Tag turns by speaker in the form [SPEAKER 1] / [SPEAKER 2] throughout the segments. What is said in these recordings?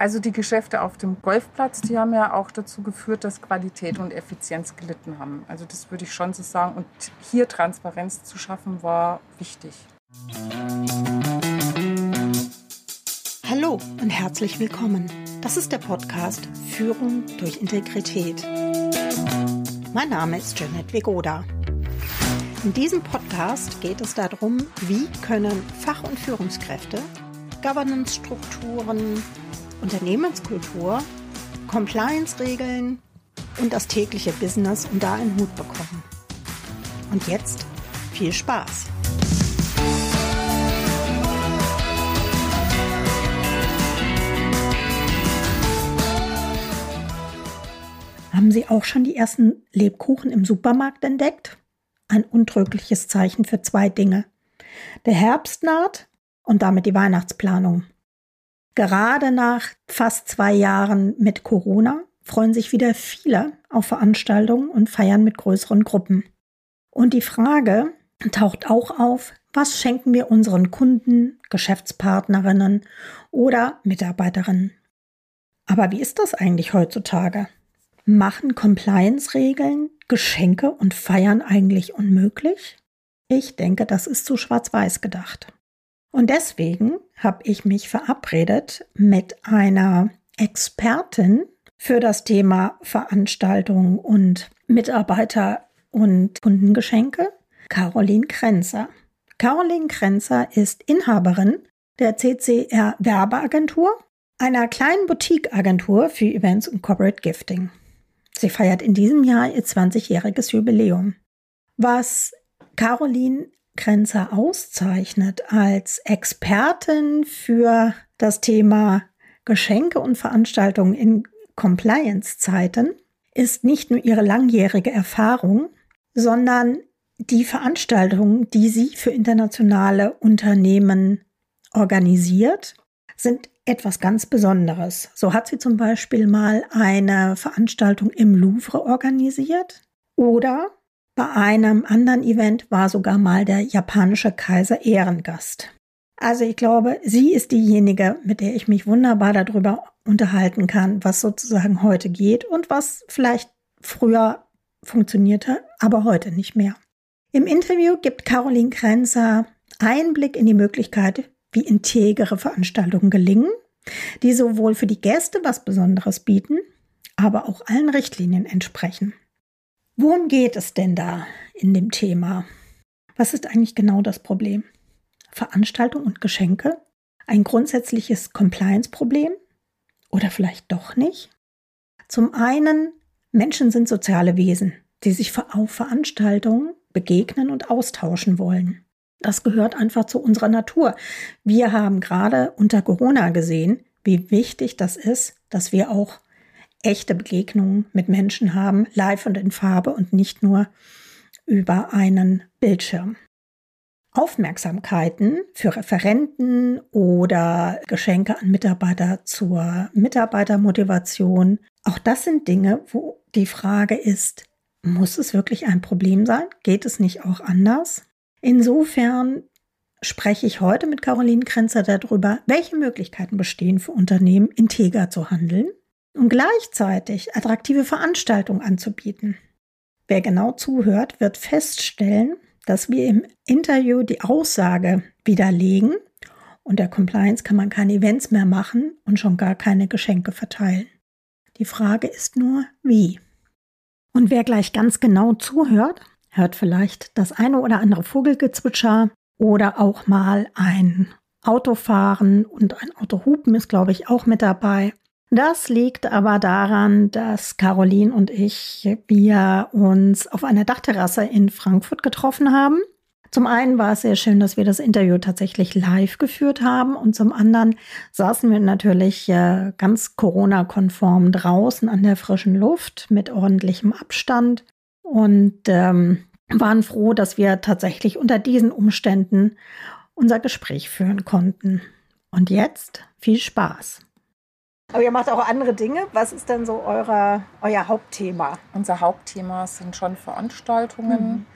[SPEAKER 1] Also die Geschäfte auf dem Golfplatz, die haben ja auch dazu geführt, dass Qualität und Effizienz gelitten haben. Also das würde ich schon so sagen. Und hier Transparenz zu schaffen, war wichtig.
[SPEAKER 2] Hallo und herzlich willkommen. Das ist der Podcast Führung durch Integrität. Mein Name ist Janet Vegoda. In diesem Podcast geht es darum, wie können Fach- und Führungskräfte Governance-Strukturen, Unternehmenskultur, Compliance-Regeln und das tägliche Business unter einen Hut bekommen. Und jetzt viel Spaß! Haben Sie auch schon die ersten Lebkuchen im Supermarkt entdeckt? Ein untrügliches Zeichen für zwei Dinge. Der Herbst naht und damit die Weihnachtsplanung. Gerade nach fast zwei Jahren mit Corona freuen sich wieder viele auf Veranstaltungen und feiern mit größeren Gruppen. Und die Frage taucht auch auf, was schenken wir unseren Kunden, Geschäftspartnerinnen oder Mitarbeiterinnen? Aber wie ist das eigentlich heutzutage? Machen Compliance-Regeln Geschenke und Feiern eigentlich unmöglich? Ich denke, das ist zu schwarz-weiß gedacht. Und deswegen habe ich mich verabredet mit einer Expertin für das Thema Veranstaltungen und Mitarbeiter- und Kundengeschenke, Caroline Krenzer. Caroline Krenzer ist Inhaberin der CCR Werbeagentur, einer kleinen Boutique-Agentur für Events und Corporate Gifting. Sie feiert in diesem Jahr ihr 20-jähriges Jubiläum. Was Caroline Grenzer auszeichnet als Expertin für das Thema Geschenke und Veranstaltungen in Compliance-Zeiten, ist nicht nur ihre langjährige Erfahrung, sondern die Veranstaltungen, die sie für internationale Unternehmen organisiert, sind etwas ganz Besonderes. So hat sie zum Beispiel mal eine Veranstaltung im Louvre organisiert oder bei einem anderen Event war sogar mal der japanische Kaiser Ehrengast. Also ich glaube, sie ist diejenige, mit der ich mich wunderbar darüber unterhalten kann, was sozusagen heute geht und was vielleicht früher funktionierte, aber heute nicht mehr. Im Interview gibt Caroline Krenzer Einblick in die Möglichkeit, wie integere Veranstaltungen gelingen, die sowohl für die Gäste was Besonderes bieten, aber auch allen Richtlinien entsprechen. Worum geht es denn da in dem Thema? Was ist eigentlich genau das Problem? Veranstaltung und Geschenke? Ein grundsätzliches Compliance-Problem? Oder vielleicht doch nicht? Zum einen, Menschen sind soziale Wesen, die sich auf Veranstaltungen begegnen und austauschen wollen. Das gehört einfach zu unserer Natur. Wir haben gerade unter Corona gesehen, wie wichtig das ist, dass wir auch echte Begegnungen mit Menschen haben, live und in Farbe und nicht nur über einen Bildschirm. Aufmerksamkeiten für Referenten oder Geschenke an Mitarbeiter zur Mitarbeitermotivation. Auch das sind Dinge, wo die Frage ist, muss es wirklich ein Problem sein? Geht es nicht auch anders? Insofern spreche ich heute mit Caroline Krenzer darüber, welche Möglichkeiten bestehen für Unternehmen, integer zu handeln und gleichzeitig attraktive Veranstaltungen anzubieten. Wer genau zuhört, wird feststellen, dass wir im Interview die Aussage widerlegen, und der Compliance kann man keine Events mehr machen und schon gar keine Geschenke verteilen. Die Frage ist nur, wie. Und wer gleich ganz genau zuhört, hört vielleicht das eine oder andere Vogelgezwitscher oder auch mal ein Autofahren und ein Autohupen ist, glaube ich, auch mit dabei. Das liegt aber daran, dass Caroline und ich, wir uns auf einer Dachterrasse in Frankfurt getroffen haben. Zum einen war es sehr schön, dass wir das Interview tatsächlich live geführt haben und zum anderen saßen wir natürlich äh, ganz Corona-konform draußen an der frischen Luft mit ordentlichem Abstand und ähm, waren froh, dass wir tatsächlich unter diesen Umständen unser Gespräch führen konnten. Und jetzt viel Spaß. Aber ihr macht auch andere Dinge. Was ist denn so eure, euer Hauptthema?
[SPEAKER 1] Unser Hauptthema sind schon Veranstaltungen. Mhm.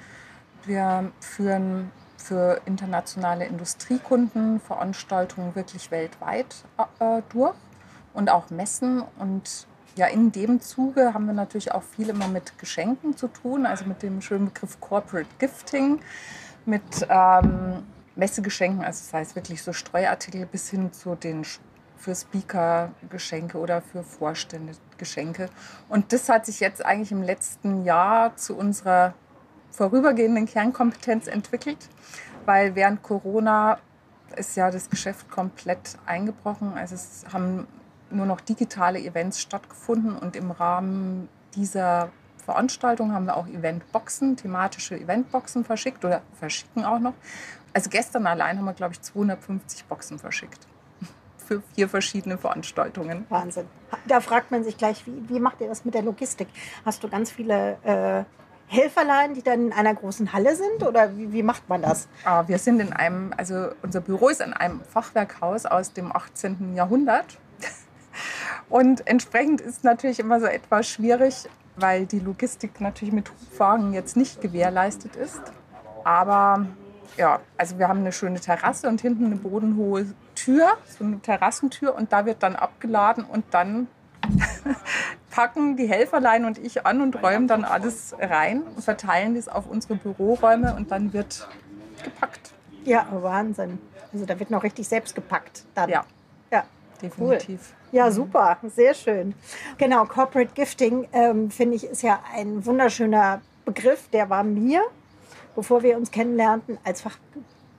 [SPEAKER 1] Wir führen für internationale Industriekunden Veranstaltungen wirklich weltweit äh, durch. und auch Messen. Und ja, in dem Zuge haben wir natürlich auch viel immer mit Geschenken zu tun, also mit dem schönen Begriff Corporate Gifting, mit ähm, Messegeschenken, also das heißt wirklich so Streuartikel bis hin zu den für Speaker Geschenke oder für Vorstände Geschenke. Und das hat sich jetzt eigentlich im letzten Jahr zu unserer vorübergehenden Kernkompetenz entwickelt, weil während Corona ist ja das Geschäft komplett eingebrochen. Also es haben nur noch digitale Events stattgefunden und im Rahmen dieser Veranstaltung haben wir auch Eventboxen, thematische Eventboxen verschickt oder verschicken auch noch. Also gestern allein haben wir, glaube ich, 250 Boxen verschickt für vier verschiedene Veranstaltungen.
[SPEAKER 2] Wahnsinn. Da fragt man sich gleich, wie, wie macht ihr das mit der Logistik? Hast du ganz viele äh, Helferlein, die dann in einer großen Halle sind oder wie, wie macht man das?
[SPEAKER 1] Ah, wir sind in einem, also unser Büro ist in einem Fachwerkhaus aus dem 18. Jahrhundert. Und entsprechend ist natürlich immer so etwas schwierig, weil die Logistik natürlich mit Hubwagen jetzt nicht gewährleistet ist. Aber ja, also wir haben eine schöne Terrasse und hinten eine bodenhohe Tür, so eine Terrassentür und da wird dann abgeladen und dann packen die Helferlein und ich an und räumen dann alles rein und verteilen das auf unsere Büroräume und dann wird gepackt.
[SPEAKER 2] Ja, Wahnsinn. Also da wird noch richtig selbst gepackt dann.
[SPEAKER 1] Ja. Ja. Definitiv.
[SPEAKER 2] Cool. Ja, super, sehr schön. Genau, Corporate Gifting, ähm, finde ich, ist ja ein wunderschöner Begriff. Der war mir, bevor wir uns kennenlernten, als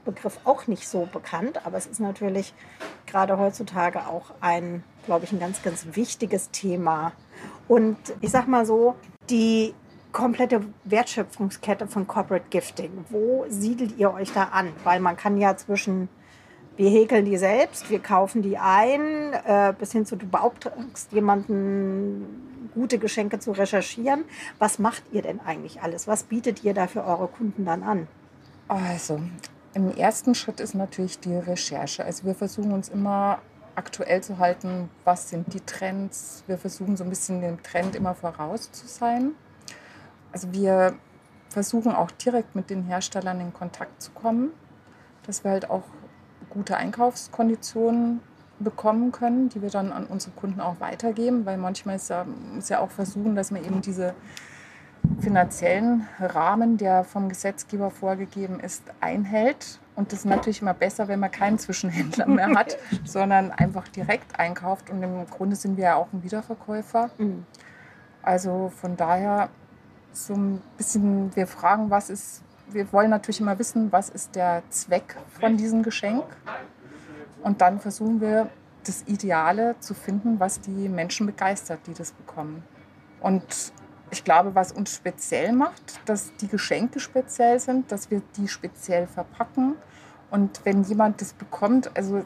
[SPEAKER 2] Fachbegriff auch nicht so bekannt. Aber es ist natürlich gerade heutzutage auch ein, glaube ich, ein ganz, ganz wichtiges Thema. Und ich sag mal so, die komplette Wertschöpfungskette von Corporate Gifting, wo siedelt ihr euch da an? Weil man kann ja zwischen wir häkeln die selbst, wir kaufen die ein, äh, bis hin zu du beauftragst jemanden, gute Geschenke zu recherchieren. Was macht ihr denn eigentlich alles? Was bietet ihr da für eure Kunden dann an?
[SPEAKER 1] Also, im ersten Schritt ist natürlich die Recherche. Also wir versuchen uns immer aktuell zu halten, was sind die Trends. Wir versuchen so ein bisschen dem Trend immer voraus zu sein. Also wir versuchen auch direkt mit den Herstellern in Kontakt zu kommen, dass wir halt auch gute Einkaufskonditionen bekommen können, die wir dann an unsere Kunden auch weitergeben, weil manchmal ist ja, ist ja auch versuchen, dass man eben diese finanziellen Rahmen, der vom Gesetzgeber vorgegeben ist, einhält. Und das ist natürlich immer besser, wenn man keinen Zwischenhändler mehr hat, sondern einfach direkt einkauft. Und im Grunde sind wir ja auch ein Wiederverkäufer. Mhm. Also von daher so ein bisschen, wir fragen, was ist wir wollen natürlich immer wissen, was ist der Zweck von diesem Geschenk. Und dann versuchen wir, das Ideale zu finden, was die Menschen begeistert, die das bekommen. Und ich glaube, was uns speziell macht, dass die Geschenke speziell sind, dass wir die speziell verpacken. Und wenn jemand das bekommt, also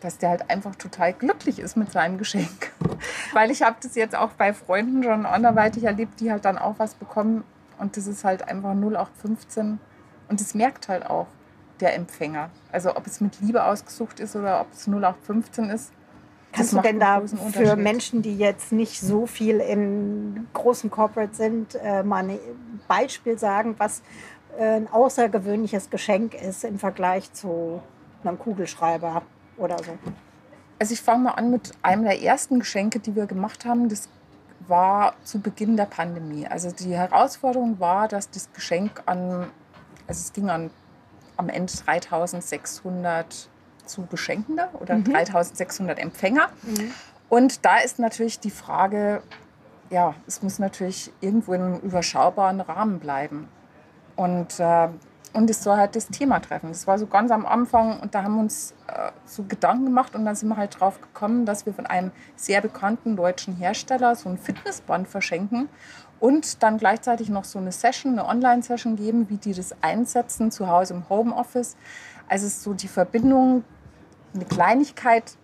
[SPEAKER 1] dass der halt einfach total glücklich ist mit seinem Geschenk. Weil ich habe das jetzt auch bei Freunden schon anderweitig erlebt, die halt dann auch was bekommen, und das ist halt einfach 0815. Und das merkt halt auch der Empfänger. Also ob es mit Liebe ausgesucht ist oder ob es 0815 ist.
[SPEAKER 2] Kannst du denn da für Menschen, die jetzt nicht so viel in großen Corporates sind, äh, mal ein Beispiel sagen, was äh, ein außergewöhnliches Geschenk ist im Vergleich zu einem Kugelschreiber oder so?
[SPEAKER 1] Also ich fange mal an mit einem der ersten Geschenke, die wir gemacht haben. Das war zu Beginn der Pandemie. Also die Herausforderung war, dass das Geschenk an, also es ging an am Ende 3600 zu Beschenkende oder mhm. 3600 Empfänger. Mhm. Und da ist natürlich die Frage, ja, es muss natürlich irgendwo in einem überschaubaren Rahmen bleiben. Und äh, und es soll halt das Thema treffen. Das war so ganz am Anfang und da haben wir uns äh, so Gedanken gemacht und dann sind wir halt drauf gekommen, dass wir von einem sehr bekannten deutschen Hersteller so ein Fitnessband verschenken und dann gleichzeitig noch so eine Session, eine Online-Session geben, wie die das einsetzen zu Hause im Homeoffice. Also es ist so die Verbindung, eine Kleinigkeit,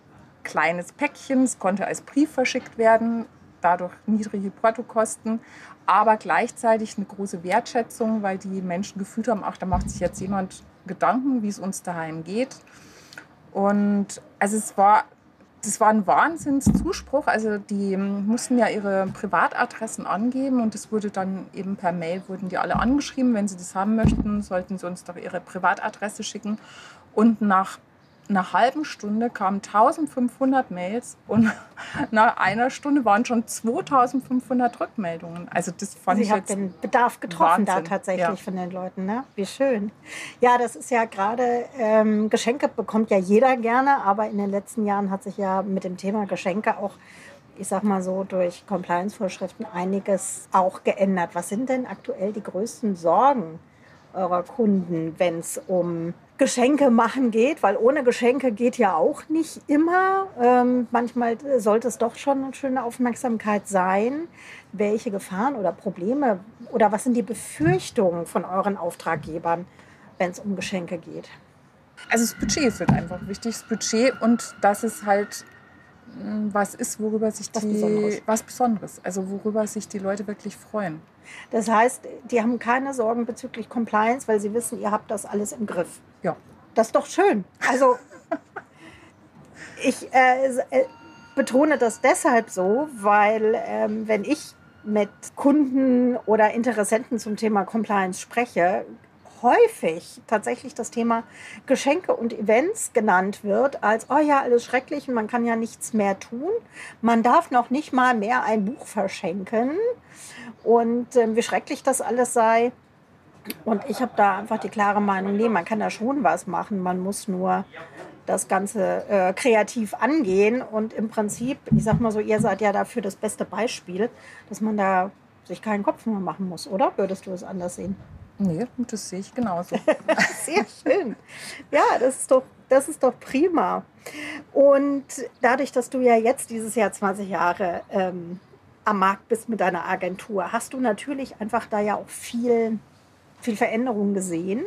[SPEAKER 1] kleines Päckchen, es konnte als Brief verschickt werden, dadurch niedrige Portokosten, aber gleichzeitig eine große Wertschätzung, weil die Menschen gefühlt haben, ach, da macht sich jetzt jemand Gedanken, wie es uns daheim geht. Und also es war, das war ein Wahnsinnszuspruch. Also die mussten ja ihre Privatadressen angeben und es wurde dann eben per Mail, wurden die alle angeschrieben, wenn sie das haben möchten, sollten sie uns doch ihre Privatadresse schicken. Und nach einer halben Stunde kamen 1500 Mails und nach einer Stunde waren schon 2500 Rückmeldungen. Also das fand
[SPEAKER 2] Sie
[SPEAKER 1] ich
[SPEAKER 2] hat
[SPEAKER 1] jetzt
[SPEAKER 2] den Bedarf getroffen
[SPEAKER 1] Wahnsinn.
[SPEAKER 2] da tatsächlich
[SPEAKER 1] Ja.
[SPEAKER 2] von den Leuten. Ne? Wie schön. Ja, das ist ja gerade, ähm, Geschenke bekommt ja jeder gerne, aber in den letzten Jahren hat sich ja mit dem Thema Geschenke auch, ich sag mal so, durch Compliance-Vorschriften einiges auch geändert. Was sind denn aktuell die größten Sorgen eurer Kunden, wenn es um Geschenke machen geht, weil ohne Geschenke geht ja auch nicht immer. Ähm, manchmal sollte es doch schon eine schöne Aufmerksamkeit sein. Welche Gefahren oder Probleme oder was sind die Befürchtungen von euren Auftraggebern, wenn es um Geschenke geht?
[SPEAKER 1] Also das Budget ist halt einfach wichtig, das Budget und dass es halt was ist, worüber sich
[SPEAKER 2] Was
[SPEAKER 1] die
[SPEAKER 2] Besonderes.
[SPEAKER 1] was Besonderes, also worüber sich die Leute wirklich freuen.
[SPEAKER 2] Das heißt, die haben keine Sorgen bezüglich Compliance, weil sie wissen, ihr habt das alles im Griff.
[SPEAKER 1] Ja.
[SPEAKER 2] Das ist doch schön. Also ich äh, äh, betone das deshalb so, weil ähm, wenn ich mit Kunden oder Interessenten zum Thema Compliance spreche, häufig tatsächlich das Thema Geschenke und Events genannt wird, als, oh ja, alles schrecklich man kann ja nichts mehr tun. Man darf noch nicht mal mehr ein Buch verschenken und ähm, wie schrecklich das alles sei. Und ich habe da einfach die klare Meinung, nee, man kann da schon was machen, man muss nur das Ganze äh, kreativ angehen und im Prinzip, ich sag mal so, ihr seid ja dafür das beste Beispiel, dass man da sich keinen Kopf mehr machen muss, oder? Würdest du es anders sehen?
[SPEAKER 1] Nee, das sehe ich genauso.
[SPEAKER 2] Sehr schön. Ja, das ist doch, das ist doch prima. Und dadurch, dass du ja jetzt dieses Jahr 20 Jahre ähm, am Markt bist mit deiner Agentur, hast du natürlich einfach da ja auch viel, viel Veränderung gesehen.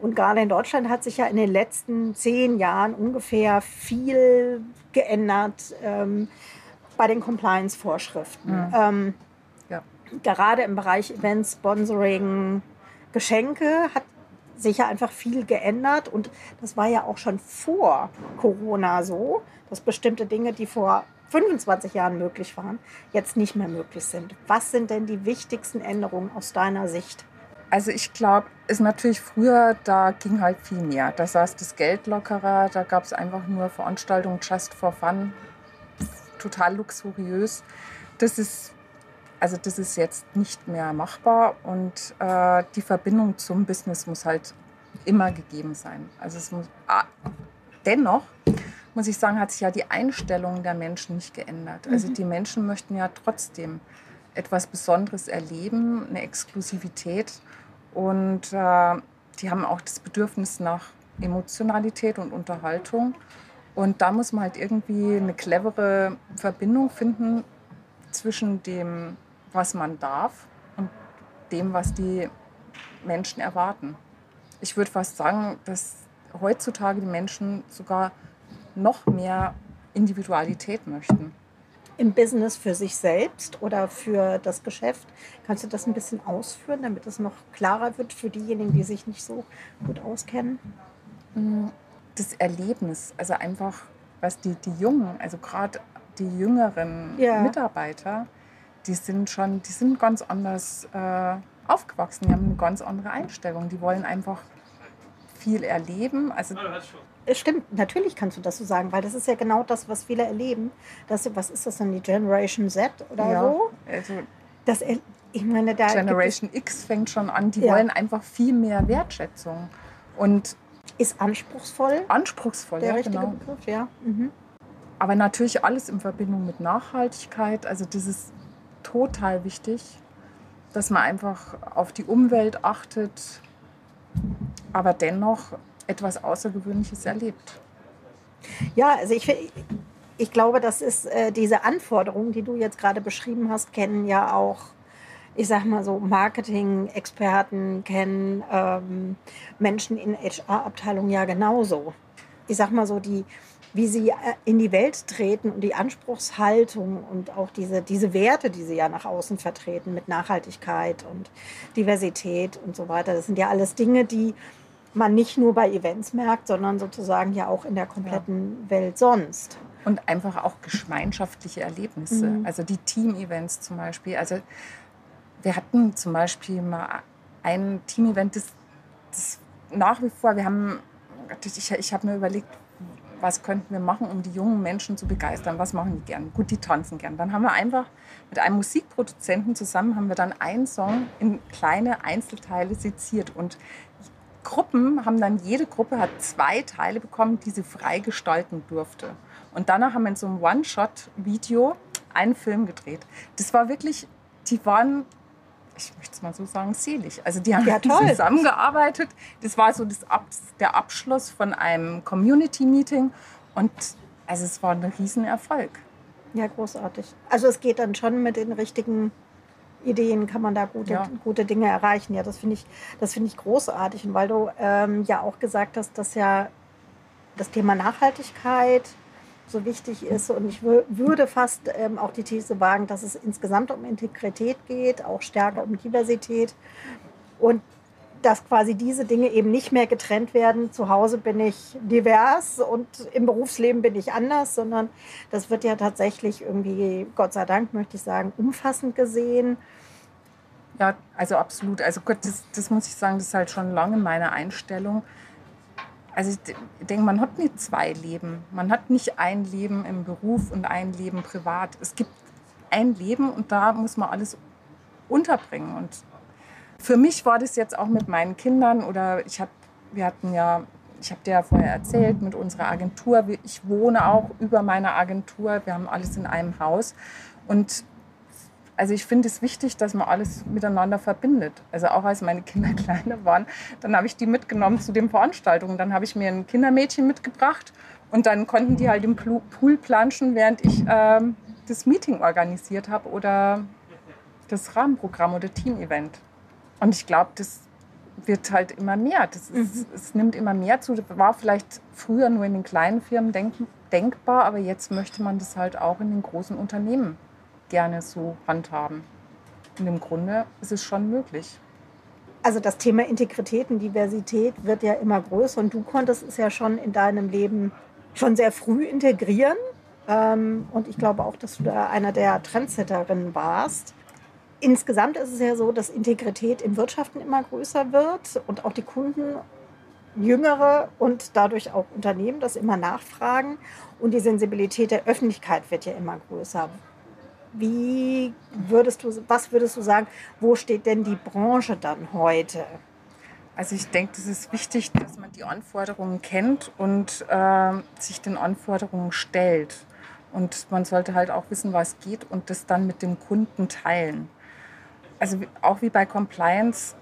[SPEAKER 2] Und gerade in Deutschland hat sich ja in den letzten zehn Jahren ungefähr viel geändert ähm, bei den Compliance-Vorschriften.
[SPEAKER 1] Mhm.
[SPEAKER 2] Ähm,
[SPEAKER 1] Ja.
[SPEAKER 2] Gerade im Bereich Events, Sponsoring, Geschenke hat sich ja einfach viel geändert und das war ja auch schon vor Corona so, dass bestimmte Dinge, die vor 25 Jahren möglich waren, jetzt nicht mehr möglich sind. Was sind denn die wichtigsten Änderungen aus deiner Sicht?
[SPEAKER 1] Also ich glaube, ist natürlich früher, da ging halt viel mehr. Da saß das Geld lockerer, da gab es einfach nur Veranstaltungen just for fun, total luxuriös. Das ist, also das ist jetzt nicht mehr machbar und äh, die Verbindung zum Business muss halt immer gegeben sein. Also es muss, ah, dennoch muss ich sagen, hat sich ja die Einstellung der Menschen nicht geändert. Also die Menschen möchten ja trotzdem etwas Besonderes erleben, eine Exklusivität. Und äh, die haben auch das Bedürfnis nach Emotionalität und Unterhaltung. Und da muss man halt irgendwie eine clevere Verbindung finden zwischen dem, was man darf und dem, was die Menschen erwarten. Ich würde fast sagen, dass heutzutage die Menschen sogar noch mehr Individualität möchten.
[SPEAKER 2] Im Business für sich selbst oder für das Geschäft? Kannst du das ein bisschen ausführen, damit es noch klarer wird für diejenigen, die sich nicht so gut auskennen?
[SPEAKER 1] Das Erlebnis, also einfach, was die, die Jungen, also gerade die jüngeren
[SPEAKER 2] Ja.
[SPEAKER 1] Mitarbeiter, die sind schon, die sind ganz anders äh, aufgewachsen, die haben eine ganz andere Einstellung. Die wollen einfach viel erleben. Also
[SPEAKER 2] Es stimmt, natürlich kannst du das so sagen, weil das ist ja genau das, was viele erleben. Dass, was ist das denn, die Generation Z oder
[SPEAKER 1] ja,
[SPEAKER 2] so?
[SPEAKER 1] also
[SPEAKER 2] Das, ich meine, da
[SPEAKER 1] Generation X fängt schon an, die
[SPEAKER 2] Ja.
[SPEAKER 1] wollen einfach viel mehr Wertschätzung und
[SPEAKER 2] ist anspruchsvoll
[SPEAKER 1] anspruchsvoll.
[SPEAKER 2] der
[SPEAKER 1] ja,
[SPEAKER 2] richtige
[SPEAKER 1] genau.
[SPEAKER 2] Begriff, ja. Mhm.
[SPEAKER 1] Aber natürlich alles in Verbindung mit Nachhaltigkeit. Also das ist total wichtig, dass man einfach auf die Umwelt achtet, aber dennoch etwas Außergewöhnliches erlebt.
[SPEAKER 2] Ja, also ich, ich glaube, das ist äh, diese Anforderungen, die du jetzt gerade beschrieben hast, kennen ja auch, ich sag mal so, Marketing-Experten, kennen ähm, Menschen in HR-Abteilungen ja genauso. Ich sag mal so, die, wie sie äh, in die Welt treten und die Anspruchshaltung und auch diese, diese Werte, die sie ja nach außen vertreten mit Nachhaltigkeit und Diversität und so weiter. Das sind ja alles Dinge, die man nicht nur bei Events merkt, sondern sozusagen ja auch in der kompletten Welt sonst.
[SPEAKER 1] Und einfach auch gemeinschaftliche Erlebnisse.
[SPEAKER 2] Mhm.
[SPEAKER 1] Also die Team-Events zum Beispiel. Also wir hatten zum Beispiel mal ein Team-Event, das, das nach wie vor, wir haben, ich, ich habe mir überlegt, was könnten wir machen, um die jungen Menschen zu begeistern? Was machen die gern? Gut, die tanzen gern. Dann haben wir einfach mit einem Musikproduzenten zusammen haben wir dann einen Song in kleine Einzelteile seziert und Gruppen haben dann, jede Gruppe hat zwei Teile bekommen, die sie frei gestalten durfte. Und danach haben wir in so einem One-Shot-Video einen Film gedreht. Das war wirklich, die waren, ich möchte es mal so sagen, selig. Also die haben ja, zusammengearbeitet. Das war so das, der Abschluss von einem Community-Meeting und also es war ein Riesenerfolg.
[SPEAKER 2] Ja, großartig. Also es geht dann schon mit den richtigen Ideen kann man da gute, ja. gute Dinge erreichen. Ja, das finde ich, das ich großartig. Und weil du ähm, ja auch gesagt hast, dass ja das Thema Nachhaltigkeit so wichtig ist. Und ich würde fast ähm, auch die These wagen, dass es insgesamt um Integrität geht, auch stärker um Diversität. Und dass quasi diese Dinge eben nicht mehr getrennt werden. Zu Hause bin ich divers und im Berufsleben bin ich anders, sondern das wird ja tatsächlich irgendwie, Gott sei Dank, möchte ich sagen, umfassend gesehen.
[SPEAKER 1] Ja, also absolut. Also Gott, das, das muss ich sagen, das ist halt schon lange meine Einstellung. Also ich denke, man hat nicht zwei Leben. Man hat nicht ein Leben im Beruf und ein Leben privat. Es gibt ein Leben und da muss man alles unterbringen. Und für mich war das jetzt auch mit meinen Kindern oder ich habe, wir hatten ja, ich habe dir ja vorher erzählt, mit unserer Agentur. Ich wohne auch über meiner Agentur. Wir haben alles in einem Haus. Und also ich finde es wichtig, dass man alles miteinander verbindet. Also auch als meine Kinder kleiner waren, dann habe ich die mitgenommen zu den Veranstaltungen. Dann habe ich mir ein Kindermädchen mitgebracht und dann konnten die halt im Pool planschen, während ich ähm, das Meeting organisiert habe oder das Rahmenprogramm oder Team-Event. Und ich glaube, das wird halt immer mehr. Das ist, mhm. Es nimmt immer mehr zu. Das war vielleicht früher nur in den kleinen Firmen denk, denkbar, aber jetzt möchte man das halt auch in den großen Unternehmen gerne so handhaben. Und im Grunde ist es schon möglich.
[SPEAKER 2] Also das Thema Integrität und Diversität wird ja immer größer und du konntest es ja schon in deinem Leben schon sehr früh integrieren. Ähm, und ich glaube auch, dass du da einer der Trendsetterinnen warst. Insgesamt ist es ja so, dass Integrität in Wirtschaften immer größer wird und auch die Kunden jüngere und dadurch auch Unternehmen das immer nachfragen. Und die Sensibilität der Öffentlichkeit wird ja immer größer. Wie würdest du, was würdest du sagen, wo steht denn die Branche dann heute?
[SPEAKER 1] Also ich denke, es ist wichtig, dass man die Anforderungen kennt und äh, sich den Anforderungen stellt. Und man sollte halt auch wissen, was geht und das dann mit dem Kunden teilen. Also auch wie bei Compliance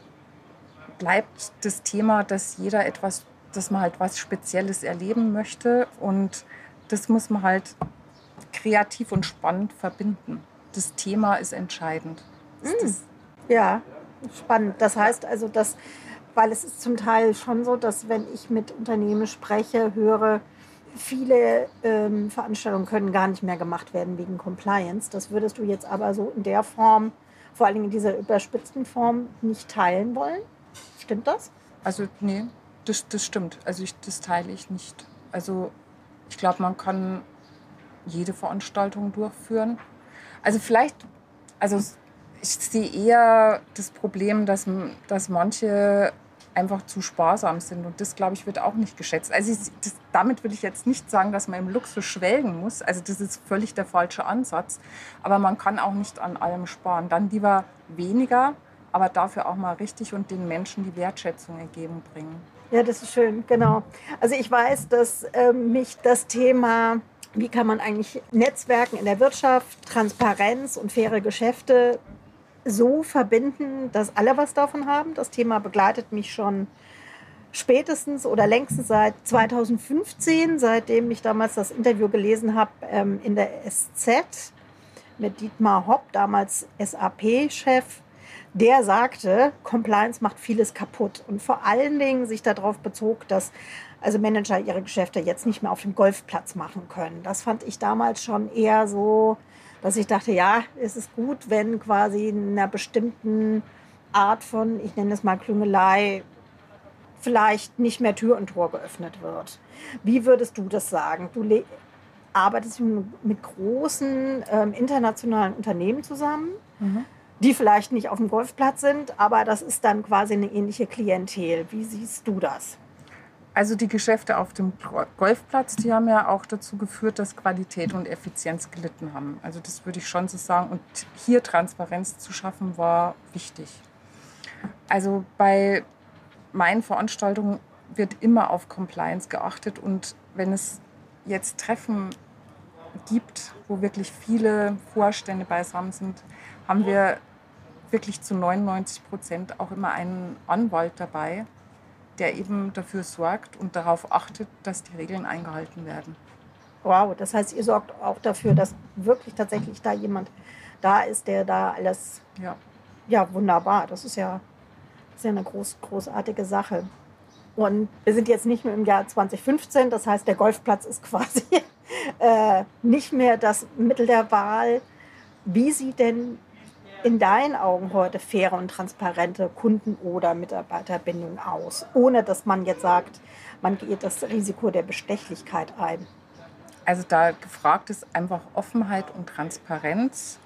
[SPEAKER 1] bleibt das Thema, dass jeder etwas, dass man halt was Spezielles erleben möchte und das muss man halt kreativ und spannend verbinden. Das Thema ist entscheidend.
[SPEAKER 2] Ist mm. Ja, spannend. Das heißt also, dass, weil es ist zum Teil schon so, dass wenn ich mit Unternehmen spreche, höre, viele ähm, Veranstaltungen können gar nicht mehr gemacht werden wegen Compliance. Das würdest du jetzt aber so in der Form, vor allem in dieser überspitzten Form, nicht teilen wollen? Stimmt das?
[SPEAKER 1] Also nee, das, das stimmt. Also ich, das teile ich nicht. Also ich glaube, man kann jede Veranstaltung durchführen. Also vielleicht, also ich sehe eher das Problem, dass, dass manche einfach zu sparsam sind. Und das, glaube ich, wird auch nicht geschätzt. Also ich, das, damit will ich jetzt nicht sagen, dass man im Luxus schwelgen muss. Also das ist völlig der falsche Ansatz. Aber man kann auch nicht an allem sparen. Dann lieber weniger, aber dafür auch mal richtig und den Menschen die Wertschätzung entgegenbringen.
[SPEAKER 2] Ja, das ist schön, genau. Also ich weiß, dass äh, mich das Thema wie kann man eigentlich Netzwerken in der Wirtschaft, Transparenz und faire Geschäfte so verbinden, dass alle was davon haben. Das Thema begleitet mich schon spätestens oder längstens seit 2015, seitdem ich damals das Interview gelesen habe ähm, in der SZ mit Dietmar Hopp, damals SAP-Chef. Der sagte, Compliance macht vieles kaputt und vor allen Dingen sich darauf bezog, dass also Manager ihre Geschäfte jetzt nicht mehr auf dem Golfplatz machen können. Das fand ich damals schon eher so, dass ich dachte, ja, es ist gut, wenn quasi in einer bestimmten Art von, ich nenne es mal Klüngelei, vielleicht nicht mehr Tür und Tor geöffnet wird. Wie würdest du das sagen? Du arbeitest mit großen ähm, internationalen Unternehmen zusammen, mhm. Die vielleicht nicht auf dem Golfplatz sind, aber das ist dann quasi eine ähnliche Klientel. Wie siehst du das?
[SPEAKER 1] Also die Geschäfte auf dem Golfplatz, die haben ja auch dazu geführt, dass Qualität und Effizienz gelitten haben. Also das würde ich schon so sagen. Und hier Transparenz zu schaffen, war wichtig. Also bei meinen Veranstaltungen wird immer auf Compliance geachtet. Und wenn es jetzt Treffen gibt, wo wirklich viele Vorstände beisammen sind, haben wir wirklich zu 99 Prozent auch immer einen Anwalt dabei, der eben dafür sorgt und darauf achtet, dass die Regeln eingehalten werden.
[SPEAKER 2] Wow, das heißt, ihr sorgt auch dafür, dass wirklich tatsächlich da jemand da ist, der da alles. Ja, ja wunderbar. Das ist ja, das ist ja eine groß, großartige Sache. Und wir sind jetzt nicht mehr im Jahr 2015, das heißt, der Golfplatz ist quasi äh, nicht mehr das Mittel der Wahl. Wie sieht denn in deinen Augen heute faire und transparente Kunden- oder Mitarbeiterbindung aus, ohne dass man jetzt sagt, man geht das Risiko der Bestechlichkeit ein?
[SPEAKER 1] Also da gefragt ist einfach Offenheit und Transparenz.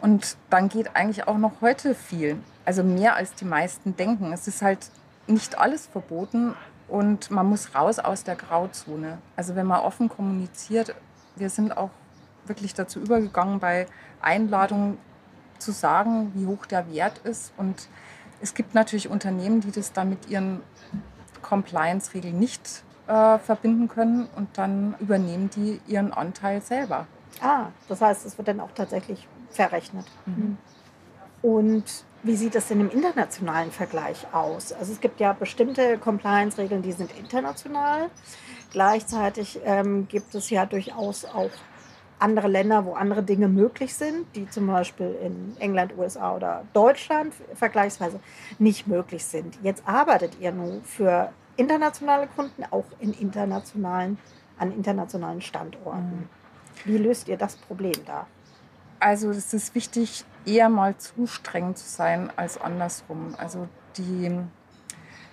[SPEAKER 1] Und dann geht eigentlich auch noch heute viel. Also mehr als die meisten denken. Es ist halt nicht alles verboten und man muss raus aus der Grauzone. Also wenn man offen kommuniziert, wir sind auch wirklich dazu übergegangen, bei Einladungen zu sagen, wie hoch der Wert ist. Und es gibt natürlich Unternehmen, die das dann mit ihren Compliance-Regeln nicht äh, verbinden können und dann übernehmen die ihren Anteil selber.
[SPEAKER 2] Ah, das heißt, es wird dann auch tatsächlich verrechnet. Mhm. Und wie sieht das denn im internationalen Vergleich aus? Also es gibt ja bestimmte Compliance-Regeln, die sind international. Gleichzeitig ähm, gibt es ja durchaus auch andere Länder, wo andere Dinge möglich sind, die zum Beispiel in England, USA oder Deutschland vergleichsweise nicht möglich sind. Jetzt arbeitet ihr nun für internationale Kunden auch in internationalen, an internationalen Standorten. Mhm. Wie löst ihr das Problem da?
[SPEAKER 1] Also es ist wichtig, eher mal zu streng zu sein als andersrum. Also die,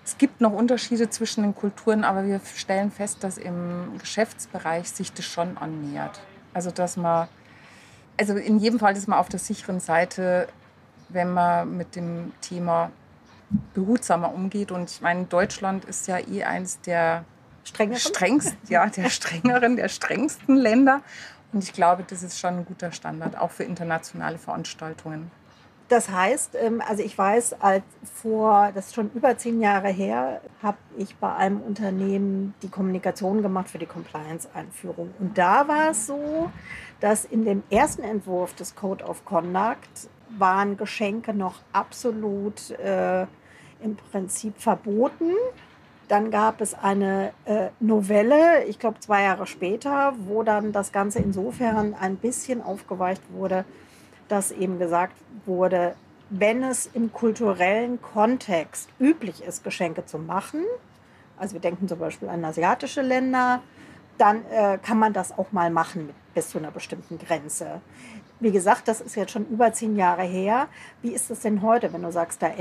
[SPEAKER 1] es gibt noch Unterschiede zwischen den Kulturen, aber wir stellen fest, dass im Geschäftsbereich sich das schon annähert. Also dass man, also in jedem Fall ist man auf der sicheren Seite, wenn man mit dem Thema behutsamer umgeht. Und ich meine, Deutschland ist ja eh eines der strengeren, strengsten, ja, der strengeren, der strengsten Länder. Und ich glaube, das ist schon ein guter Standard, auch für internationale Veranstaltungen.
[SPEAKER 2] Das heißt, ähm, also ich weiß, als vor, das ist schon über zehn Jahre her, habe ich bei einem Unternehmen die Kommunikation gemacht für die Compliance-Einführung. Und da war es so, dass in dem ersten Entwurf des Code of Conduct waren Geschenke noch absolut äh, im Prinzip verboten. Dann gab es eine äh, Novelle, ich glaube zwei Jahre später, wo dann das Ganze insofern ein bisschen aufgeweicht wurde, dass eben gesagt wurde, wenn es im kulturellen Kontext üblich ist, Geschenke zu machen, also wir denken zum Beispiel an asiatische Länder, dann äh, kann man das auch mal machen bis zu einer bestimmten Grenze. Wie gesagt, das ist jetzt schon über zehn Jahre her. Wie ist es denn heute, wenn du sagst, da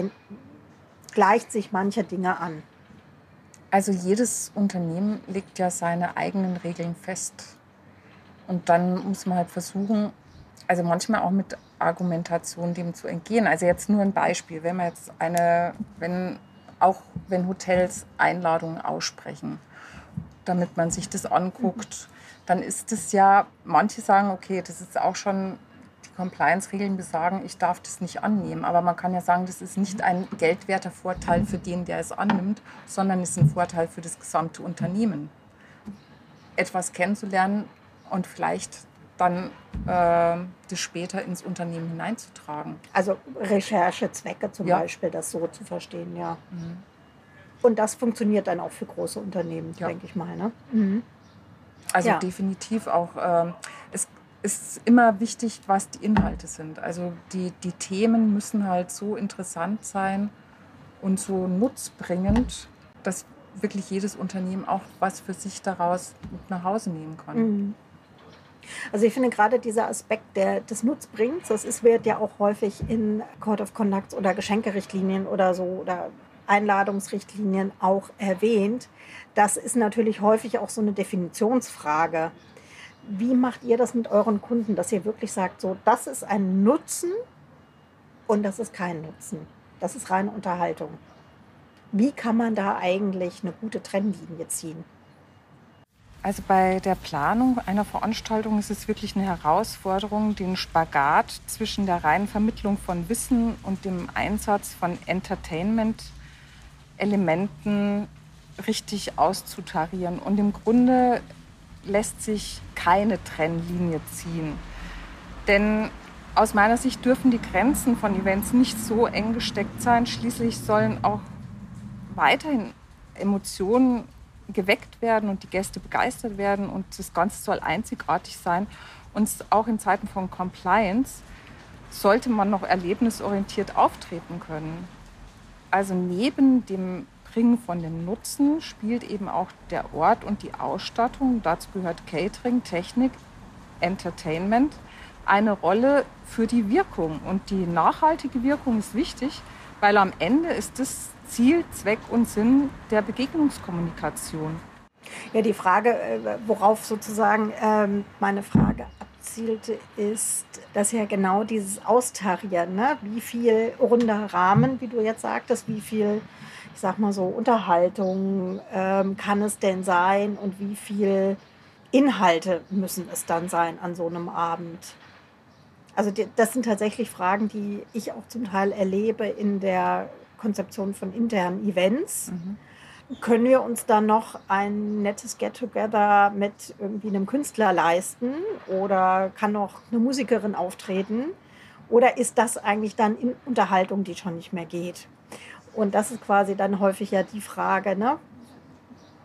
[SPEAKER 2] gleicht sich manche Dinge an?
[SPEAKER 1] Also jedes Unternehmen legt ja seine eigenen Regeln fest. Und dann muss man halt versuchen, also manchmal auch mit Argumentation dem zu entgehen. Also jetzt nur ein Beispiel, wenn man jetzt eine, wenn auch wenn Hotels Einladungen aussprechen, damit man sich das anguckt, dann ist es ja, manche sagen, okay, das ist auch schon, die Compliance-Regeln besagen, ich darf das nicht annehmen. Aber man kann ja sagen, das ist nicht ein geldwerter Vorteil für den, der es annimmt, sondern ist ein Vorteil für das gesamte Unternehmen. Etwas kennenzulernen und vielleicht dann äh, das später ins Unternehmen hineinzutragen.
[SPEAKER 2] Also Recherchezwecke zum ja. Beispiel, das so zu verstehen, ja. Mhm. Und das funktioniert dann auch für große Unternehmen, ja. denke ich mal. Ne? Mhm.
[SPEAKER 1] Also ja. definitiv auch. Äh, es ist immer wichtig, was die Inhalte sind. Also die, die Themen müssen halt so interessant sein und so nutzbringend, dass wirklich jedes Unternehmen auch was für sich daraus mit nach Hause nehmen kann. Mhm.
[SPEAKER 2] Also ich finde gerade dieser Aspekt der, des Nutzbringens, das ist, wird ja auch häufig in Code of Conduct oder Geschenkerichtlinien oder so oder Einladungsrichtlinien auch erwähnt. Das ist natürlich häufig auch so eine Definitionsfrage. Wie macht ihr das mit euren Kunden, dass ihr wirklich sagt, so das ist ein Nutzen und das ist kein Nutzen. Das ist reine Unterhaltung. Wie kann man da eigentlich eine gute Trennlinie ziehen?
[SPEAKER 1] Also bei der Planung einer Veranstaltung ist es wirklich eine Herausforderung, den Spagat zwischen der reinen Vermittlung von Wissen und dem Einsatz von Entertainment-Elementen richtig auszutarieren. Und im Grunde lässt sich keine Trennlinie ziehen. Denn aus meiner Sicht dürfen die Grenzen von Events nicht so eng gesteckt sein. Schließlich sollen auch weiterhin Emotionen geweckt werden und die Gäste begeistert werden und das Ganze soll einzigartig sein. Und auch in Zeiten von Compliance sollte man noch erlebnisorientiert auftreten können. Also neben dem Bringen von dem Nutzen spielt eben auch der Ort und die Ausstattung, dazu gehört Catering, Technik, Entertainment, eine Rolle für die Wirkung. Und die nachhaltige Wirkung ist wichtig, weil am Ende ist das Ziel, Zweck und Sinn der Begegnungskommunikation.
[SPEAKER 2] Ja, die Frage, äh, worauf sozusagen ähm, meine Frage abzielte, ist, dass ja genau dieses Austarieren, ne? wie viel runder Rahmen, wie du jetzt sagtest, wie viel, ich sag mal so, Unterhaltung ähm, kann es denn sein und wie viel Inhalte müssen es dann sein an so einem Abend? Also das sind tatsächlich Fragen, die ich auch zum Teil erlebe in der Konzeption von internen Events. Mhm. Können wir uns dann noch ein nettes Get-Together mit irgendwie einem Künstler leisten oder kann noch eine Musikerin auftreten? Oder ist das eigentlich dann in Unterhaltung, die schon nicht mehr geht? Und das ist quasi dann häufig ja die Frage, ne?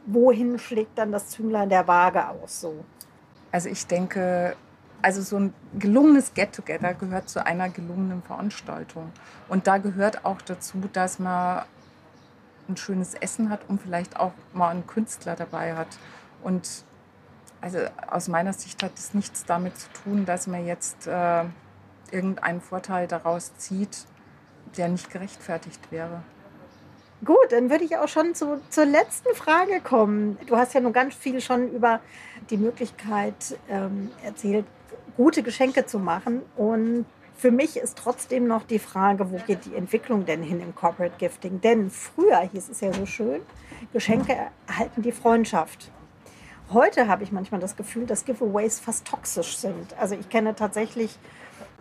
[SPEAKER 2] wohin schlägt dann das Zünglein der Waage aus so?
[SPEAKER 1] Also ich denke, also so ein gelungenes Get-Together gehört zu einer gelungenen Veranstaltung. Und da gehört auch dazu, dass man ein schönes Essen hat und vielleicht auch mal einen Künstler dabei hat. Und also aus meiner Sicht hat es nichts damit zu tun, dass man jetzt äh, irgendeinen Vorteil daraus zieht, der nicht gerechtfertigt wäre.
[SPEAKER 2] Gut, dann würde ich auch schon zu, zur letzten Frage kommen. Du hast ja nun ganz viel schon über die Möglichkeit ähm, erzählt, gute Geschenke zu machen. Und für mich ist trotzdem noch die Frage, wo geht die Entwicklung denn hin im Corporate Gifting? Denn früher hieß es ja so schön, Geschenke erhalten die Freundschaft. Heute habe ich manchmal das Gefühl, dass Giveaways fast toxisch sind. Also ich kenne tatsächlich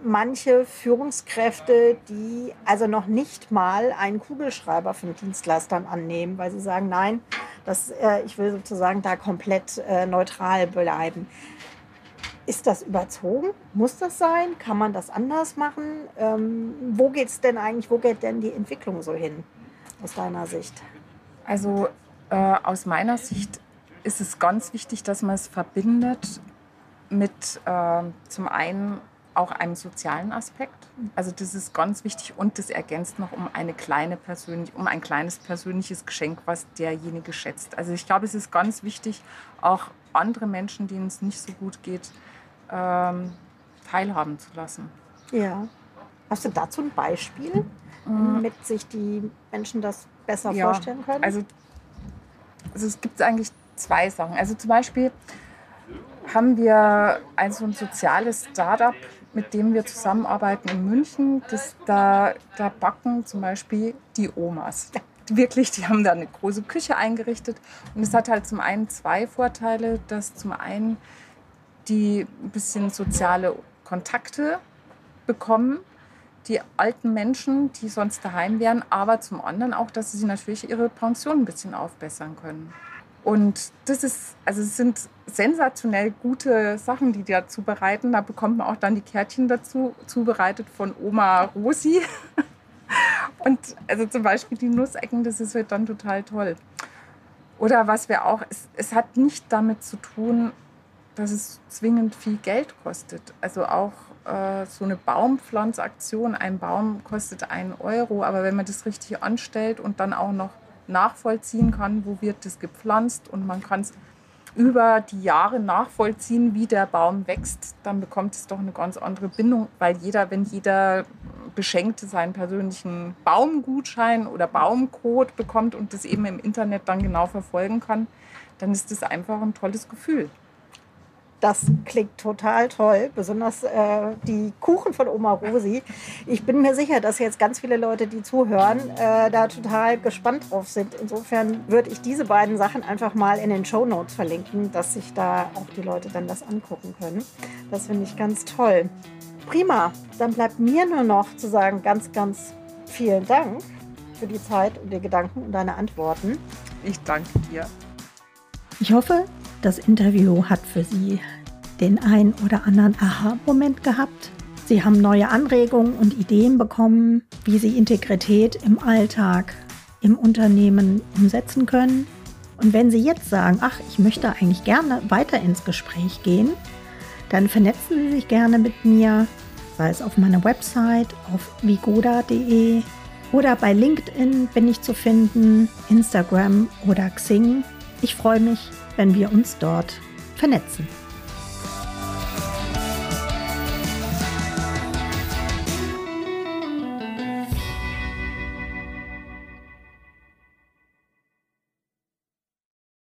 [SPEAKER 2] manche Führungskräfte, die also noch nicht mal einen Kugelschreiber von Dienstleistern annehmen, weil sie sagen, nein, das, äh, ich will sozusagen da komplett äh, neutral bleiben. Ist das überzogen? Muss das sein? Kann man das anders machen? Ähm, wo geht es denn eigentlich, wo geht denn die Entwicklung so hin, aus deiner Sicht?
[SPEAKER 1] Also äh, aus meiner Sicht ist es ganz wichtig, dass man es verbindet mit äh, zum einen auch einem sozialen Aspekt. Also das ist ganz wichtig und das ergänzt noch um eine kleine persönlich, um ein kleines persönliches Geschenk, was derjenige schätzt. Also ich glaube, es ist ganz wichtig, auch andere Menschen, denen es nicht so gut geht, ähm, teilhaben zu lassen.
[SPEAKER 2] Ja. Hast du dazu ein Beispiel, mhm. damit sich die Menschen das besser ja, vorstellen können?
[SPEAKER 1] Also, also es gibt eigentlich zwei Sachen. Also zum Beispiel haben wir also ein soziales Startup, mit dem wir zusammenarbeiten in München. Das, da, da backen zum Beispiel die Omas. Wirklich, die haben da eine große Küche eingerichtet. Und es hat halt zum einen zwei Vorteile, dass zum einen die ein bisschen soziale Kontakte bekommen, die alten Menschen, die sonst daheim wären, aber zum anderen auch, dass sie natürlich ihre Pension ein bisschen aufbessern können. Und das ist, also es sind sensationell gute Sachen, die die da zubereiten. Da bekommt man auch dann die Kärtchen dazu, zubereitet von Oma Rosi. Und also zum Beispiel die Nussecken, das ist halt dann total toll. Oder was wir auch, es, es hat nicht damit zu tun, dass es zwingend viel Geld kostet. Also auch äh, so eine Baumpflanzaktion, ein Baum kostet einen Euro, aber wenn man das richtig anstellt und dann auch noch nachvollziehen kann, wo wird das gepflanzt und man kann es über die Jahre nachvollziehen, wie der Baum wächst, dann bekommt es doch eine ganz andere Bindung, weil jeder, wenn jeder Beschenkte seinen persönlichen Baumgutschein oder Baumcode bekommt und das eben im Internet dann genau verfolgen kann, dann ist das einfach ein tolles Gefühl.
[SPEAKER 2] Das klingt total toll, besonders äh, die Kuchen von Oma Rosi. Ich bin mir sicher, dass jetzt ganz viele Leute, die zuhören, äh, da total gespannt drauf sind. Insofern würde ich diese beiden Sachen einfach mal in den Show Notes verlinken, dass sich da auch die Leute dann das angucken können. Das finde ich ganz toll. Prima, dann bleibt mir nur noch zu sagen, ganz, ganz vielen Dank für die Zeit und die Gedanken und deine Antworten.
[SPEAKER 1] Ich danke dir.
[SPEAKER 2] Ich hoffe, das Interview hat für Sie den ein oder anderen Aha-Moment gehabt. Sie haben neue Anregungen und Ideen bekommen, wie Sie Integrität im Alltag, im Unternehmen umsetzen können. Und wenn Sie jetzt sagen, ach, ich möchte eigentlich gerne weiter ins Gespräch gehen, dann vernetzen Sie sich gerne mit mir, sei es auf meiner Website, auf vigoda.de oder bei LinkedIn bin ich zu finden, Instagram oder Xing. Ich freue mich, wenn wir uns dort vernetzen.